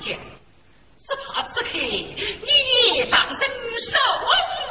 将，只怕此刻你也葬身首府。